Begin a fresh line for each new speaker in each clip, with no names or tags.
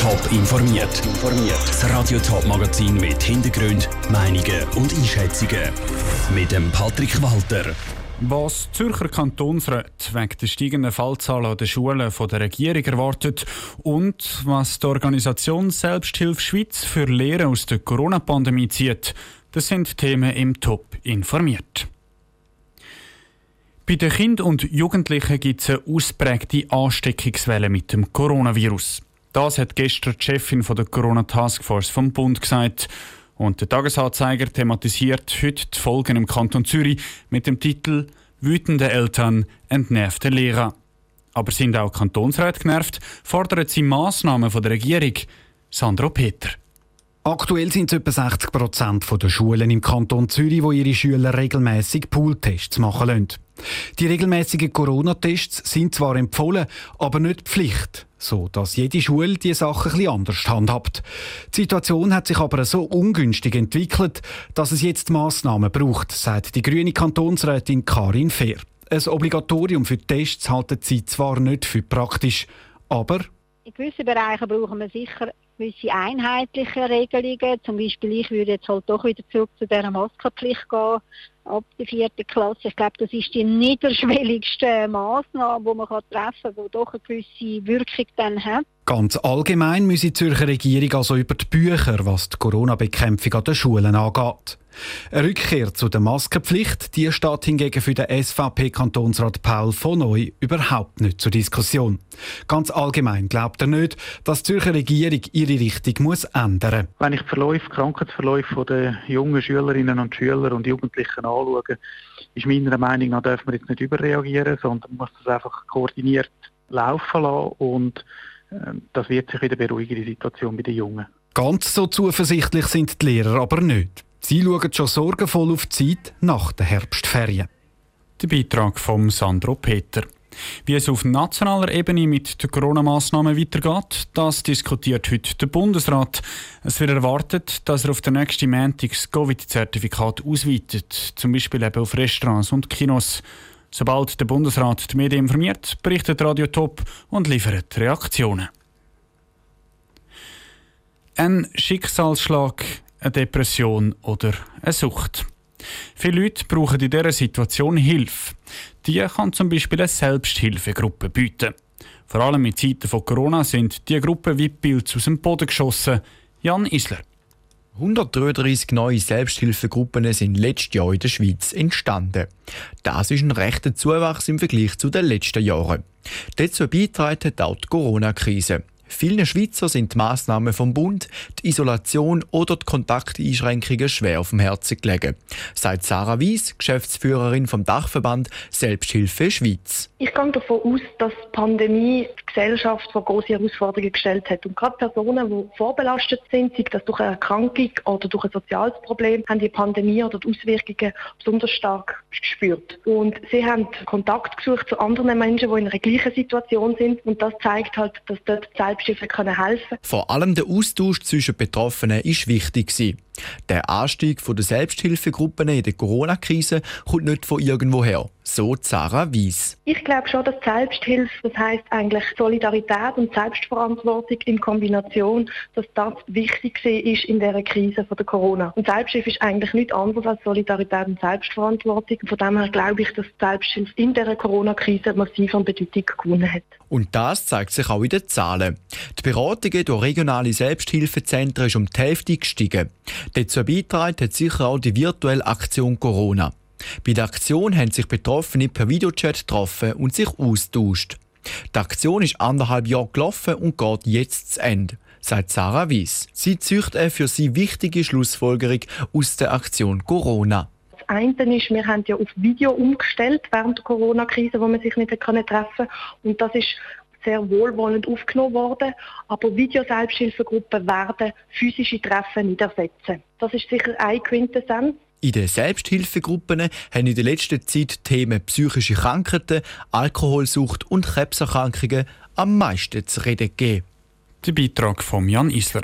Top informiert. Das Radio Top Magazin mit Hintergrund, Meinungen und Einschätzungen mit dem Patrick Walter.
Was Zürcher Kantonsrat wegen der steigenden Fallzahlen an den Schulen von der Regierung erwartet und was die Organisation Selbsthilfe Schweiz für Lehren aus der Corona-Pandemie zieht, das sind Themen im Top informiert. Bei den Kindern und Jugendlichen gibt es eine ausprägte Ansteckungswelle mit dem Coronavirus. Das hat gestern die Chefin von der Corona Taskforce vom Bund gesagt. Und der Tagesanzeiger thematisiert heute die Folgen im Kanton Zürich mit dem Titel Wütende Eltern, entnervte Lehrer. Aber sind auch Kantonsräte genervt, fordern sie Massnahmen von der Regierung. Sandro Peter.
Aktuell sind es etwa 60 Prozent der Schulen im Kanton Zürich, wo ihre Schüler regelmäßig Pooltests machen lassen. Die regelmäßigen Corona-Tests sind zwar empfohlen, aber nicht Pflicht, so dass jede Schule die Sache etwas anders handhabt. Die Situation hat sich aber so ungünstig entwickelt, dass es jetzt Massnahmen braucht, sagt die grüne Kantonsrätin Karin Fehr. Ein Obligatorium für Tests halten sie zwar nicht für praktisch, aber
in gewissen Bereichen brauchen wir sicher gewisse einheitliche Regelungen. Zum Beispiel, ich würde jetzt halt doch wieder zurück zu dieser Maskenpflicht gehen, ab der vierten Klasse. Ich glaube, das ist die niederschwelligste Maßnahme, die man treffen kann, die doch eine gewisse Wirkung dann hat.
Ganz allgemein müsse die Zürcher Regierung also über die Bücher, was die Corona-Bekämpfung an den Schulen angeht. Eine Rückkehr zu der Maskenpflicht, die steht hingegen für den SVP-Kantonsrat Paul von Neu überhaupt nicht zur Diskussion. Ganz allgemein glaubt er nicht, dass die Zürcher Regierung ihre Richtung muss ändern
muss. Wenn ich die Verläufe, Krankheitsverläufe der jungen Schülerinnen und Schüler und Jugendlichen anschaue, ist meiner Meinung nach, darf man jetzt nicht überreagieren, sondern muss das einfach koordiniert laufen lassen und äh, das wird sich wieder beruhigen, die Situation bei den Jungen.
Ganz so zuversichtlich sind die Lehrer aber nicht. Sie schauen schon sorgenvoll auf die Zeit nach den Herbstferien.
Der Beitrag von Sandro Peter. Wie es auf nationaler Ebene mit den Corona-Massnahmen weitergeht, das diskutiert heute der Bundesrat. Es wird erwartet, dass er auf den nächsten Montag das Covid-Zertifikat ausweitet, zum Beispiel eben auf Restaurants und Kinos. Sobald der Bundesrat die Medien informiert, berichtet Radio Top und liefert Reaktionen. Ein Schicksalsschlag, eine Depression oder eine Sucht. Viele Leute brauchen in dieser Situation Hilfe. Die kann zum Beispiel eine Selbsthilfegruppe bieten. Vor allem in Zeiten von Corona sind diese Gruppen wie Pilze aus dem Boden geschossen. Jan Isler.
133 neue Selbsthilfegruppen sind letztes Jahr in der Schweiz entstanden. Das ist ein rechter Zuwachs im Vergleich zu den letzten Jahren. Dazu beiträgt hat auch die Corona-Krise. Vielen Schweizer sind die Massnahmen vom Bund, die Isolation oder die Kontakteinschränkungen schwer auf dem Herzen gelegen, sagt Sarah Wies, Geschäftsführerin vom Dachverband Selbsthilfe Schweiz.
Ich gehe davon aus, dass die Pandemie die Gesellschaft vor große Herausforderungen gestellt hat. Und gerade Personen, die vorbelastet sind, sei das durch eine Erkrankung oder durch ein soziales Problem, haben die Pandemie oder die Auswirkungen besonders stark gespürt. Und sie haben Kontakt gesucht zu anderen Menschen, die in einer gleichen Situation sind. Und das zeigt halt, dass dort die Selbsthilfe können helfen
Vor allem der Austausch zwischen Betroffenen ist wichtig. Der Anstieg der Selbsthilfegruppen in der Corona-Krise kommt nicht von irgendwoher. So Sarah Wies.
Ich glaube schon, dass Selbsthilfe, das heißt eigentlich Solidarität und Selbstverantwortung in Kombination, dass das wichtig ist in der Krise von der Corona. Und Selbsthilfe ist eigentlich nichts anderes als Solidarität und Selbstverantwortung. Von dem her glaube ich, dass Selbsthilfe in der Corona-Krise massiv an Bedeutung gewonnen hat.
Und das zeigt sich auch in den Zahlen. Die Beratungen durch regionale Selbsthilfezentren ist um die Hälfte gestiegen. Dazu beitragen hat sicher auch die virtuelle Aktion Corona. Bei der Aktion haben sich Betroffene per Videochat getroffen und sich austauscht. Die Aktion ist anderthalb Jahre gelaufen und geht jetzt zu Ende, sagt Sarah Wies. Sie zieht eine für sie wichtige Schlussfolgerung aus der Aktion Corona.
Das eine ist, wir haben ja auf Video umgestellt während der Corona-Krise, wo man sich nicht treffen konnte. Und das ist sehr wohlwollend aufgenommen worden. Aber Videoselbsthilfegruppen werden physische Treffen nicht ersetzen. Das ist sicher eine Quintessenz.
In den Selbsthilfegruppen haben in der letzten Zeit Themen psychische Krankheiten, Alkoholsucht und Krebserkrankungen am meisten zu reden gegeben.
Der Beitrag von Jan Isler.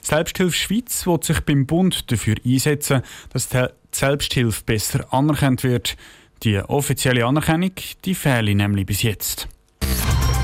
Selbsthilfe Schweiz will sich beim Bund dafür einsetzen, dass die Selbsthilfe besser anerkannt wird. Die offizielle Anerkennung die fehle nämlich bis jetzt.